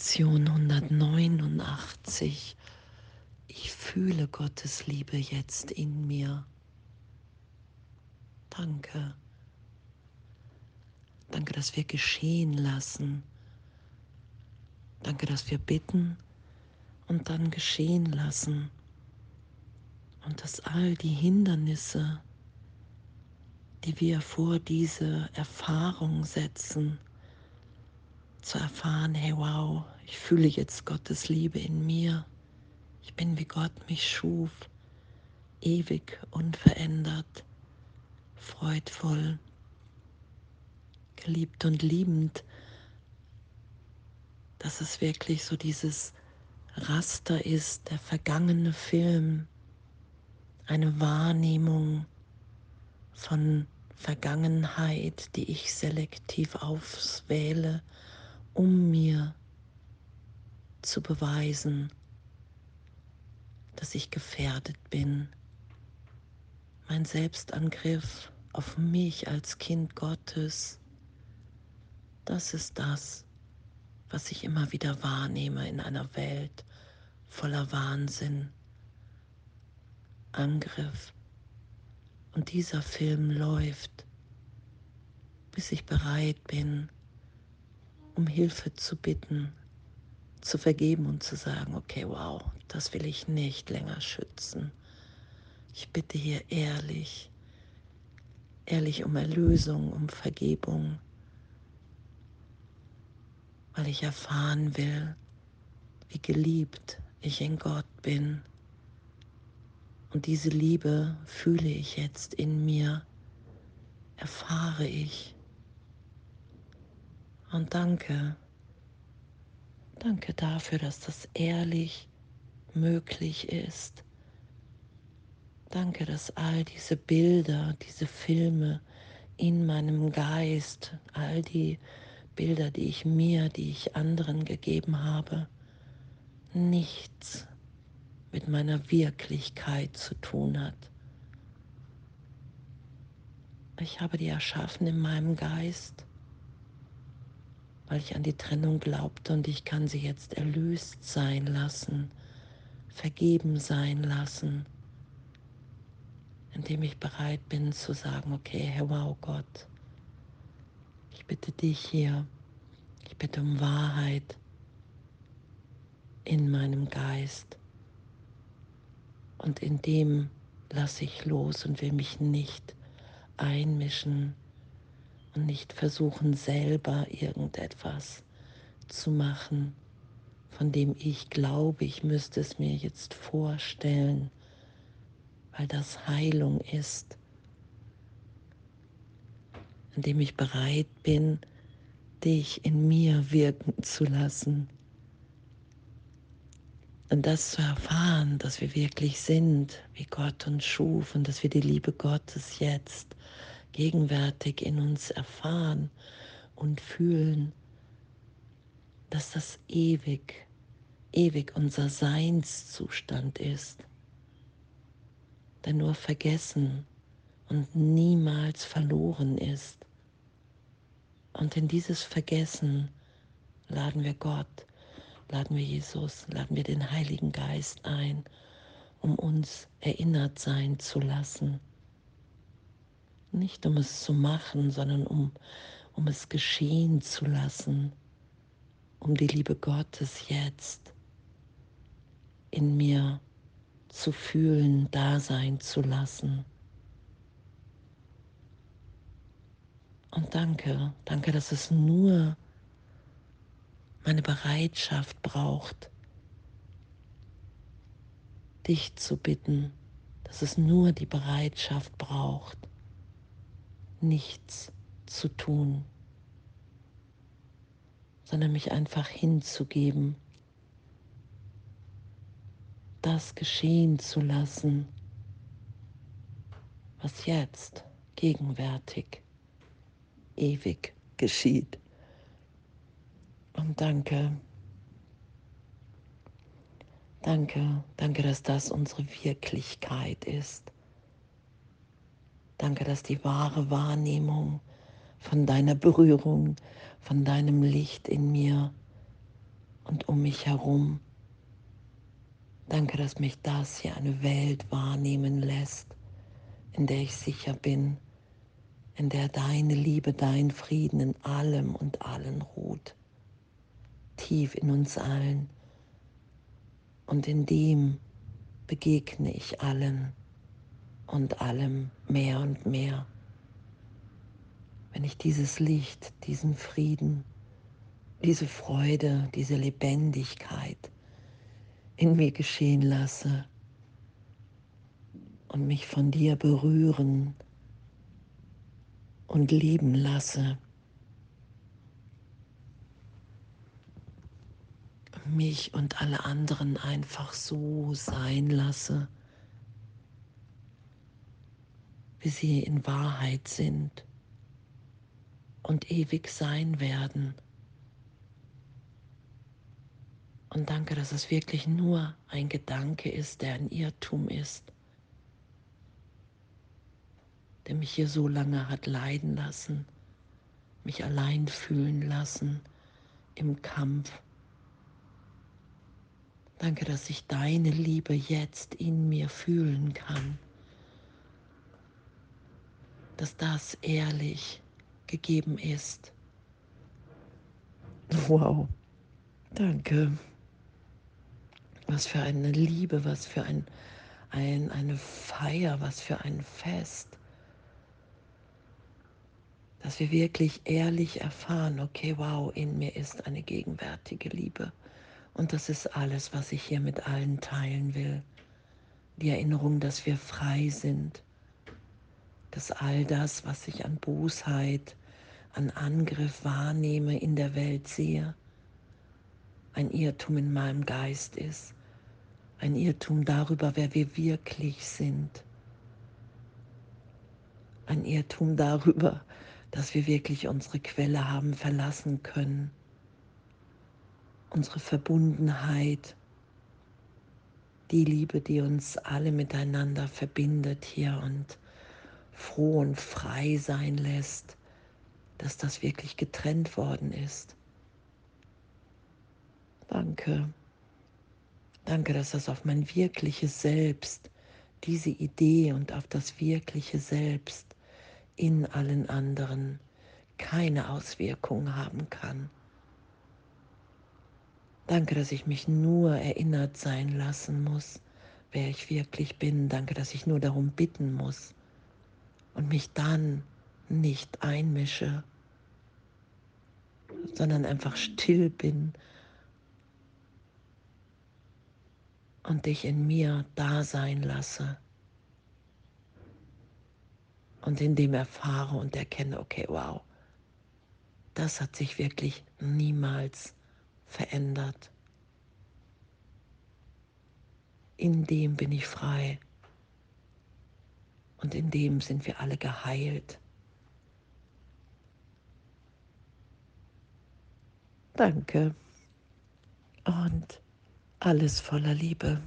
Lektion 189. Ich fühle Gottes Liebe jetzt in mir. Danke. Danke, dass wir geschehen lassen. Danke, dass wir bitten und dann geschehen lassen. Und dass all die Hindernisse, die wir vor diese Erfahrung setzen, zu erfahren, hey wow, ich fühle jetzt Gottes Liebe in mir. Ich bin wie Gott mich schuf, ewig unverändert, freudvoll, geliebt und liebend, dass es wirklich so dieses Raster ist, der vergangene Film, eine Wahrnehmung von Vergangenheit, die ich selektiv auswähle um mir zu beweisen, dass ich gefährdet bin. Mein Selbstangriff auf mich als Kind Gottes, das ist das, was ich immer wieder wahrnehme in einer Welt voller Wahnsinn, Angriff. Und dieser Film läuft, bis ich bereit bin, um Hilfe zu bitten, zu vergeben und zu sagen, okay, wow, das will ich nicht länger schützen. Ich bitte hier ehrlich, ehrlich um Erlösung, um Vergebung, weil ich erfahren will, wie geliebt ich in Gott bin. Und diese Liebe fühle ich jetzt in mir, erfahre ich. Und danke, danke dafür, dass das ehrlich möglich ist. Danke, dass all diese Bilder, diese Filme in meinem Geist, all die Bilder, die ich mir, die ich anderen gegeben habe, nichts mit meiner Wirklichkeit zu tun hat. Ich habe die erschaffen in meinem Geist weil ich an die Trennung glaubte und ich kann sie jetzt erlöst sein lassen, vergeben sein lassen, indem ich bereit bin zu sagen, okay, Herr Wow Gott, ich bitte dich hier, ich bitte um Wahrheit in meinem Geist und in dem lasse ich los und will mich nicht einmischen und nicht versuchen selber irgendetwas zu machen, von dem ich glaube, ich müsste es mir jetzt vorstellen, weil das Heilung ist, indem ich bereit bin, dich in mir wirken zu lassen. Und das zu erfahren, dass wir wirklich sind, wie Gott uns schuf und dass wir die Liebe Gottes jetzt gegenwärtig in uns erfahren und fühlen, dass das ewig, ewig unser Seinszustand ist. Der nur vergessen und niemals verloren ist. Und in dieses Vergessen laden wir Gott, laden wir Jesus, laden wir den Heiligen Geist ein, um uns erinnert sein zu lassen nicht um es zu machen, sondern um, um es geschehen zu lassen, um die Liebe Gottes jetzt in mir zu fühlen, da sein zu lassen. Und danke, danke, dass es nur meine Bereitschaft braucht, dich zu bitten, dass es nur die Bereitschaft braucht, nichts zu tun, sondern mich einfach hinzugeben, das geschehen zu lassen, was jetzt gegenwärtig ewig geschieht. Und danke, danke, danke, dass das unsere Wirklichkeit ist. Danke, dass die wahre Wahrnehmung von deiner Berührung, von deinem Licht in mir und um mich herum. Danke, dass mich das hier eine Welt wahrnehmen lässt, in der ich sicher bin, in der deine Liebe, dein Frieden in allem und allen ruht, tief in uns allen. Und in dem begegne ich allen und allem mehr und mehr. Wenn ich dieses Licht, diesen Frieden, diese Freude, diese Lebendigkeit in mir geschehen lasse und mich von dir berühren und lieben lasse. mich und alle anderen einfach so sein lasse, wie sie in Wahrheit sind und ewig sein werden. Und danke, dass es wirklich nur ein Gedanke ist, der ein Irrtum ist, der mich hier so lange hat leiden lassen, mich allein fühlen lassen im Kampf. Danke, dass ich deine Liebe jetzt in mir fühlen kann, dass das ehrlich gegeben ist. Wow, danke. Was für eine Liebe, was für ein, ein, eine Feier, was für ein Fest. Dass wir wirklich ehrlich erfahren, okay, wow, in mir ist eine gegenwärtige Liebe. Und das ist alles, was ich hier mit allen teilen will. Die Erinnerung, dass wir frei sind. Dass all das, was ich an Bosheit, an Angriff wahrnehme, in der Welt sehe, ein Irrtum in meinem Geist ist ein Irrtum darüber, wer wir wirklich sind. Ein Irrtum darüber, dass wir wirklich unsere Quelle haben verlassen können. Unsere Verbundenheit, die Liebe, die uns alle miteinander verbindet hier und froh und frei sein lässt, dass das wirklich getrennt worden ist. Danke. Danke, dass das auf mein wirkliches Selbst, diese Idee und auf das wirkliche Selbst in allen anderen keine Auswirkungen haben kann. Danke, dass ich mich nur erinnert sein lassen muss, wer ich wirklich bin. Danke, dass ich nur darum bitten muss und mich dann nicht einmische, sondern einfach still bin und dich in mir da sein lasse und in dem erfahre und erkenne, okay, wow, das hat sich wirklich niemals verändert. In dem bin ich frei und in dem sind wir alle geheilt. Danke und alles voller Liebe.